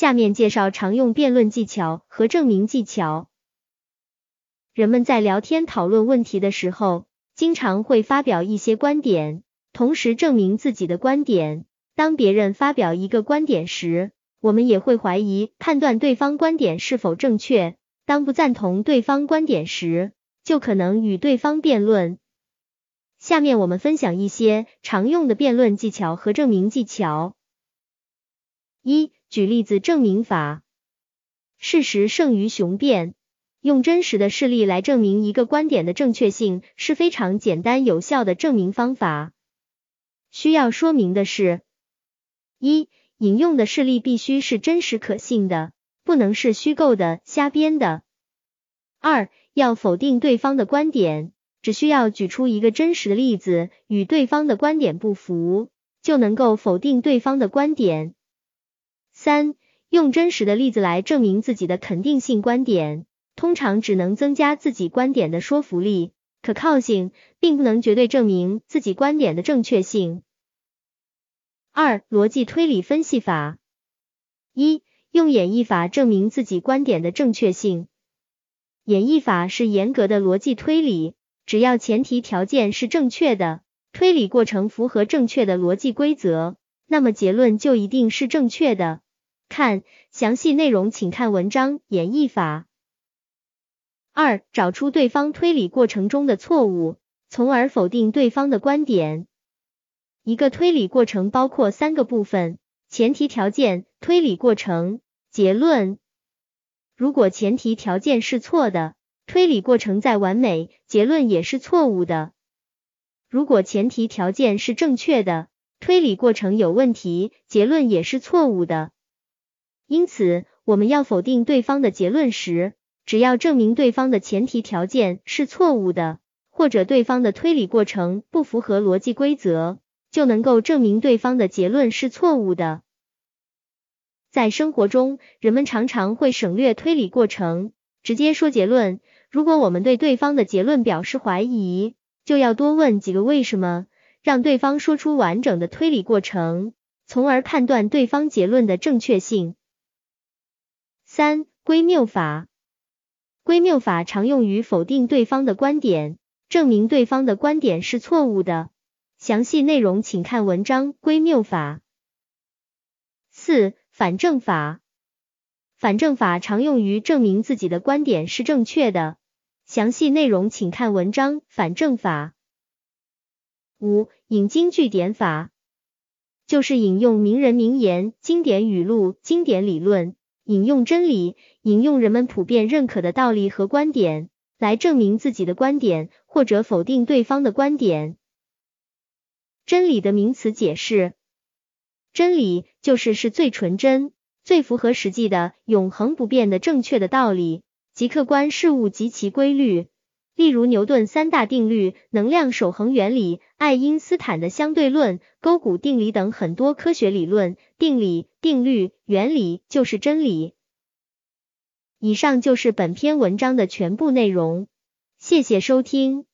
下面介绍常用辩论技巧和证明技巧。人们在聊天讨论问题的时候，经常会发表一些观点，同时证明自己的观点。当别人发表一个观点时，我们也会怀疑、判断对方观点是否正确。当不赞同对方观点时，就可能与对方辩论。下面我们分享一些常用的辩论技巧和证明技巧。一、举例子证明法。事实胜于雄辩。用真实的事例来证明一个观点的正确性是非常简单有效的证明方法。需要说明的是：一、引用的事例必须是真实可信的，不能是虚构的、瞎编的。二、要否定对方的观点，只需要举出一个真实的例子与对方的观点不符，就能够否定对方的观点。三、用真实的例子来证明自己的肯定性观点。通常只能增加自己观点的说服力、可靠性，并不能绝对证明自己观点的正确性。二、逻辑推理分析法。一、用演绎法证明自己观点的正确性。演绎法是严格的逻辑推理，只要前提条件是正确的，推理过程符合正确的逻辑规则，那么结论就一定是正确的。看详细内容，请看文章演绎法。二、找出对方推理过程中的错误，从而否定对方的观点。一个推理过程包括三个部分：前提条件、推理过程、结论。如果前提条件是错的，推理过程再完美，结论也是错误的；如果前提条件是正确的，推理过程有问题，结论也是错误的。因此，我们要否定对方的结论时，只要证明对方的前提条件是错误的，或者对方的推理过程不符合逻辑规则，就能够证明对方的结论是错误的。在生活中，人们常常会省略推理过程，直接说结论。如果我们对对方的结论表示怀疑，就要多问几个为什么，让对方说出完整的推理过程，从而判断对方结论的正确性。三、归谬法。归谬法常用于否定对方的观点，证明对方的观点是错误的。详细内容请看文章归谬法。四、反证法。反证法常用于证明自己的观点是正确的。详细内容请看文章反证法。五、引经据典法，就是引用名人名言、经典语录、经典理论。引用真理，引用人们普遍认可的道理和观点，来证明自己的观点，或者否定对方的观点。真理的名词解释：真理就是是最纯真、最符合实际的、永恒不变的正确的道理，即客观事物及其规律。例如牛顿三大定律、能量守恒原理、爱因斯坦的相对论、勾股定理等很多科学理论、定理、定律、原理就是真理。以上就是本篇文章的全部内容，谢谢收听。